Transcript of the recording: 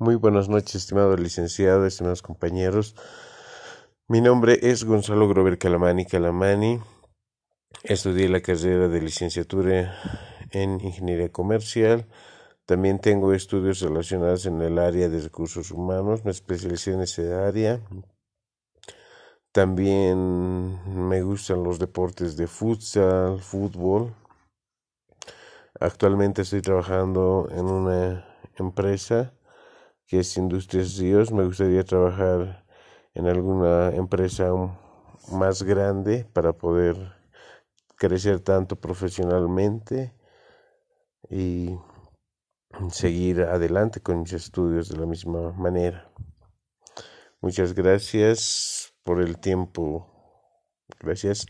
Muy buenas noches, estimado licenciado, estimados compañeros. Mi nombre es Gonzalo Grover Calamani Calamani. Estudié la carrera de licenciatura en Ingeniería Comercial. También tengo estudios relacionados en el área de recursos humanos. Me especialicé en esa área. También me gustan los deportes de futsal, fútbol. Actualmente estoy trabajando en una empresa que es Industrias Ríos. Me gustaría trabajar en alguna empresa más grande para poder crecer tanto profesionalmente y seguir adelante con mis estudios de la misma manera. Muchas gracias por el tiempo. Gracias.